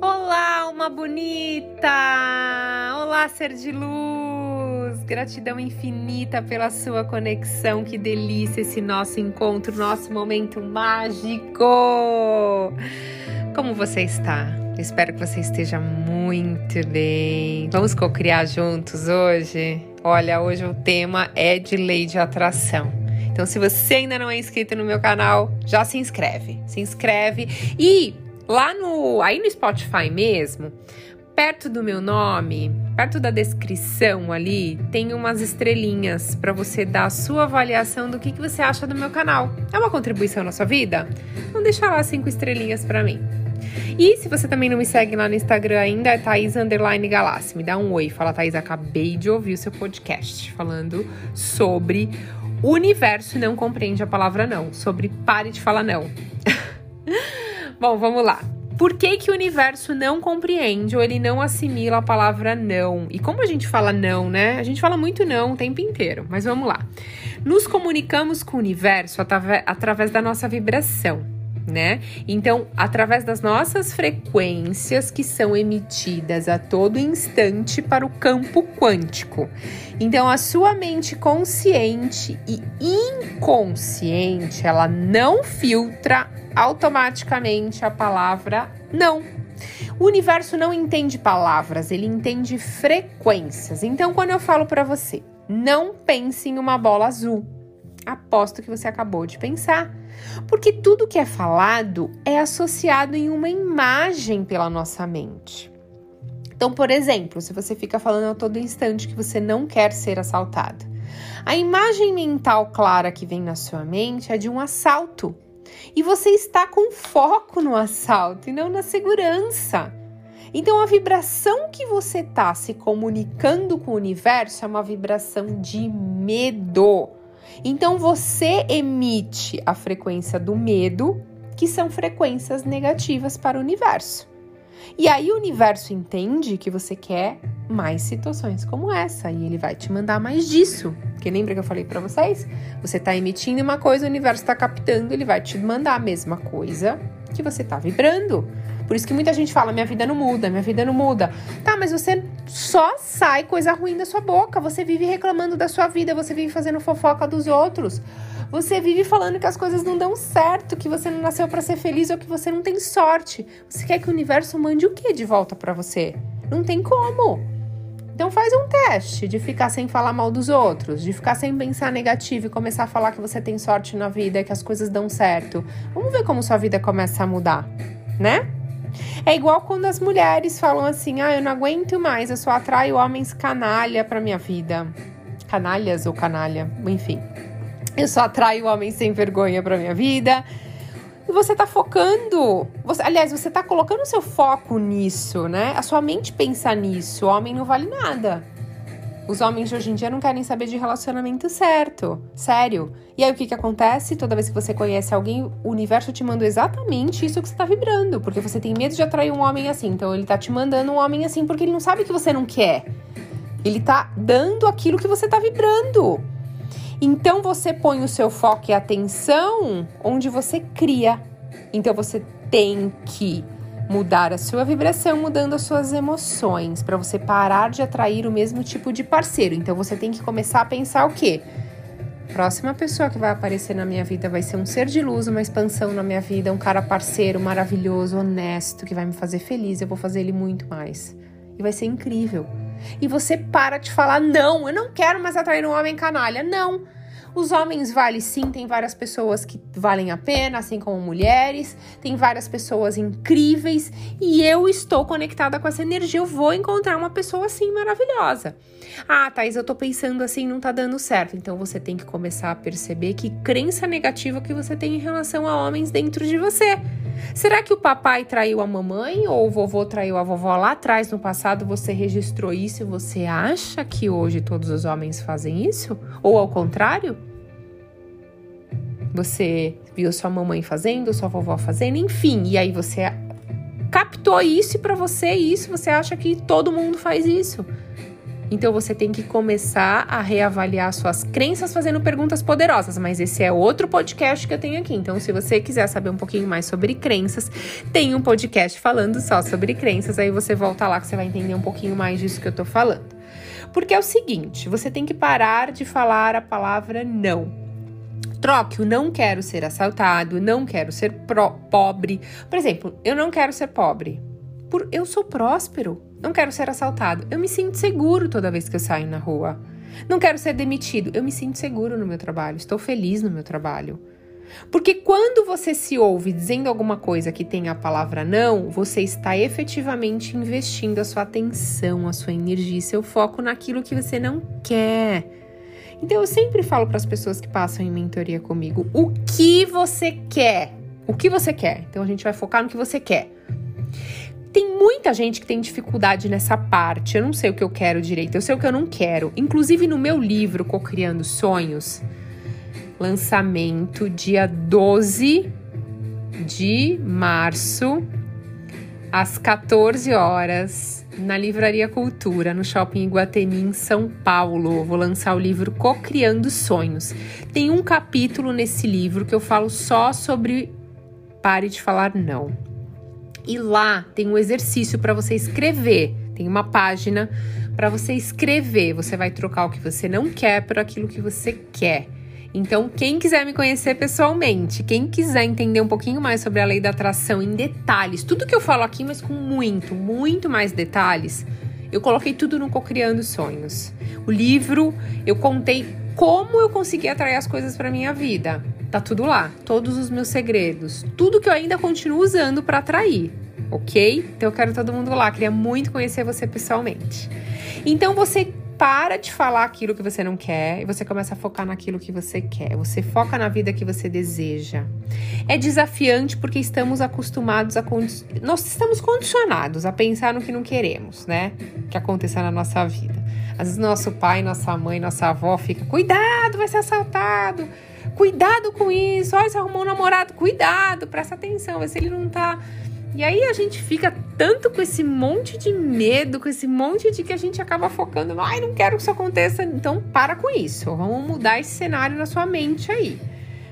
Olá, alma bonita! Olá, ser de luz! Gratidão infinita pela sua conexão, que delícia esse nosso encontro, nosso momento mágico! Como você está? Espero que você esteja muito bem. Vamos co-criar juntos hoje? Olha, hoje o tema é de lei de atração. Então, se você ainda não é inscrito no meu canal, já se inscreve. Se inscreve e Lá no, aí no Spotify mesmo, perto do meu nome, perto da descrição ali, tem umas estrelinhas para você dar a sua avaliação do que, que você acha do meu canal. É uma contribuição na sua vida? Então deixa lá cinco estrelinhas para mim. E se você também não me segue lá no Instagram ainda, é Thaís Galassi. Me dá um oi. Fala, Thaís, acabei de ouvir o seu podcast falando sobre o universo não compreende a palavra não. Sobre pare de falar não. Bom, vamos lá. Por que, que o universo não compreende ou ele não assimila a palavra não? E como a gente fala não, né? A gente fala muito não o tempo inteiro, mas vamos lá. Nos comunicamos com o universo através da nossa vibração, né? Então, através das nossas frequências que são emitidas a todo instante para o campo quântico. Então, a sua mente consciente e inconsciente, ela não filtra automaticamente a palavra não. O universo não entende palavras, ele entende frequências. Então, quando eu falo para você, não pense em uma bola azul, aposto que você acabou de pensar. Porque tudo que é falado é associado em uma imagem pela nossa mente. Então, por exemplo, se você fica falando a todo instante que você não quer ser assaltado, a imagem mental clara que vem na sua mente é de um assalto e você está com foco no assalto e não na segurança. Então, a vibração que você está se comunicando com o universo é uma vibração de medo. Então, você emite a frequência do medo, que são frequências negativas para o universo. E aí, o universo entende que você quer mais situações como essa e ele vai te mandar mais disso. Porque lembra que eu falei para vocês? Você está emitindo uma coisa, o universo está captando, ele vai te mandar a mesma coisa que você está vibrando. Por isso que muita gente fala: minha vida não muda, minha vida não muda. Tá, mas você só sai coisa ruim da sua boca. Você vive reclamando da sua vida, você vive fazendo fofoca dos outros. Você vive falando que as coisas não dão certo, que você não nasceu para ser feliz ou que você não tem sorte. Você quer que o universo mande o que de volta para você? Não tem como. Então faz um teste de ficar sem falar mal dos outros, de ficar sem pensar negativo e começar a falar que você tem sorte na vida, que as coisas dão certo. Vamos ver como sua vida começa a mudar, né? É igual quando as mulheres falam assim: "Ah, eu não aguento mais, eu só atraio homens canalha para minha vida". Canalhas ou canalha, enfim. Eu só atraio homens sem vergonha para minha vida e você tá focando. Você, aliás, você tá colocando o seu foco nisso, né? A sua mente pensa nisso. O homem não vale nada. Os homens de hoje em dia não querem saber de relacionamento certo, sério. E aí o que que acontece? Toda vez que você conhece alguém, o universo te manda exatamente isso que você tá vibrando, porque você tem medo de atrair um homem assim. Então ele tá te mandando um homem assim porque ele não sabe que você não quer. Ele tá dando aquilo que você tá vibrando. Então você põe o seu foco e atenção onde você cria. Então você tem que mudar a sua vibração, mudando as suas emoções, para você parar de atrair o mesmo tipo de parceiro. Então você tem que começar a pensar o quê? Próxima pessoa que vai aparecer na minha vida vai ser um ser de luz, uma expansão na minha vida, um cara parceiro, maravilhoso, honesto, que vai me fazer feliz. Eu vou fazer ele muito mais. E vai ser incrível. E você para de falar, não, eu não quero mais atrair um homem canalha. Não. Os homens valem sim, tem várias pessoas que valem a pena, assim como mulheres, tem várias pessoas incríveis e eu estou conectada com essa energia. Eu vou encontrar uma pessoa assim maravilhosa. Ah, Thais, eu tô pensando assim, não tá dando certo. Então você tem que começar a perceber que crença negativa que você tem em relação a homens dentro de você. Será que o papai traiu a mamãe ou o vovô traiu a vovó lá atrás no passado? Você registrou isso e você acha que hoje todos os homens fazem isso? Ou ao contrário? Você viu sua mamãe fazendo, sua vovó fazendo, enfim, e aí você captou isso e para você isso você acha que todo mundo faz isso. Então você tem que começar a reavaliar suas crenças fazendo perguntas poderosas, mas esse é outro podcast que eu tenho aqui. Então, se você quiser saber um pouquinho mais sobre crenças, tem um podcast falando só sobre crenças, aí você volta lá que você vai entender um pouquinho mais disso que eu tô falando. Porque é o seguinte, você tem que parar de falar a palavra não. Troque o não quero ser assaltado, não quero ser pobre. Por exemplo, eu não quero ser pobre. Por eu sou próspero. Não quero ser assaltado. Eu me sinto seguro toda vez que eu saio na rua. Não quero ser demitido. Eu me sinto seguro no meu trabalho. Estou feliz no meu trabalho. Porque quando você se ouve dizendo alguma coisa que tem a palavra não, você está efetivamente investindo a sua atenção, a sua energia, seu foco naquilo que você não quer. Então eu sempre falo para as pessoas que passam em mentoria comigo: o que você quer? O que você quer? Então a gente vai focar no que você quer. Tem muita gente que tem dificuldade nessa parte. Eu não sei o que eu quero direito, eu sei o que eu não quero. Inclusive no meu livro Cocriando Sonhos, lançamento dia 12 de março, às 14 horas, na Livraria Cultura, no Shopping Iguatemi, em São Paulo. vou lançar o livro Cocriando Sonhos. Tem um capítulo nesse livro que eu falo só sobre pare de falar não. E lá tem um exercício para você escrever. Tem uma página para você escrever. Você vai trocar o que você não quer por aquilo que você quer. Então, quem quiser me conhecer pessoalmente, quem quiser entender um pouquinho mais sobre a lei da atração em detalhes, tudo que eu falo aqui, mas com muito, muito mais detalhes, eu coloquei tudo no Cocriando Sonhos. O livro, eu contei como eu consegui atrair as coisas para minha vida. Tá tudo lá, todos os meus segredos, tudo que eu ainda continuo usando para atrair, ok? Então eu quero todo mundo lá, queria muito conhecer você pessoalmente. Então você para de falar aquilo que você não quer e você começa a focar naquilo que você quer. Você foca na vida que você deseja. É desafiante porque estamos acostumados a nós estamos condicionados a pensar no que não queremos, né? Que aconteça na nossa vida. Às vezes nosso pai, nossa mãe, nossa avó fica: "Cuidado, vai ser assaltado". Cuidado com isso. Olha, você arrumou um namorado. Cuidado, presta atenção. Vê se ele não tá. E aí a gente fica tanto com esse monte de medo, com esse monte de que a gente acaba focando ai, não quero que isso aconteça. Então, para com isso. Vamos mudar esse cenário na sua mente aí.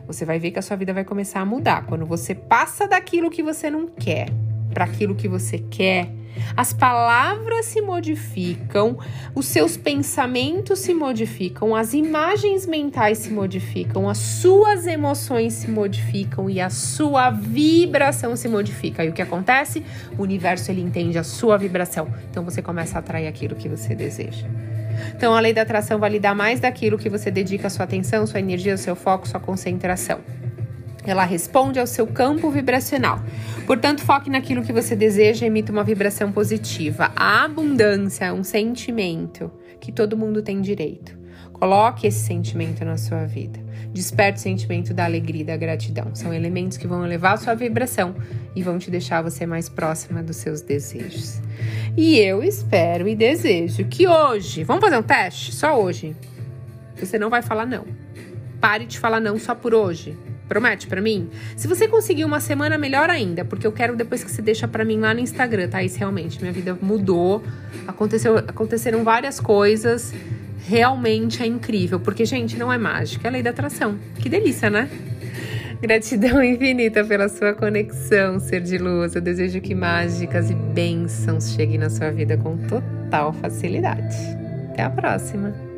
Você vai ver que a sua vida vai começar a mudar. Quando você passa daquilo que você não quer para aquilo que você quer, as palavras se modificam, os seus pensamentos se modificam, as imagens mentais se modificam, as suas emoções se modificam e a sua vibração se modifica. E o que acontece? O universo ele entende a sua vibração. Então você começa a atrair aquilo que você deseja. Então a lei da atração vai lhe dar mais daquilo que você dedica a sua atenção, sua energia, seu foco, sua concentração. Ela responde ao seu campo vibracional. Portanto, foque naquilo que você deseja e emita uma vibração positiva. A abundância é um sentimento que todo mundo tem direito. Coloque esse sentimento na sua vida. Desperte o sentimento da alegria e da gratidão. São elementos que vão elevar a sua vibração e vão te deixar você mais próxima dos seus desejos. E eu espero e desejo que hoje, vamos fazer um teste? Só hoje. Você não vai falar não. Pare de falar não só por hoje. Promete para mim? Se você conseguir uma semana, melhor ainda, porque eu quero depois que você deixa para mim lá no Instagram, tá? Isso realmente, minha vida mudou, aconteceu, aconteceram várias coisas, realmente é incrível, porque, gente, não é mágica, é lei da atração. Que delícia, né? Gratidão infinita pela sua conexão, ser de luz. Eu desejo que mágicas e bênçãos cheguem na sua vida com total facilidade. Até a próxima!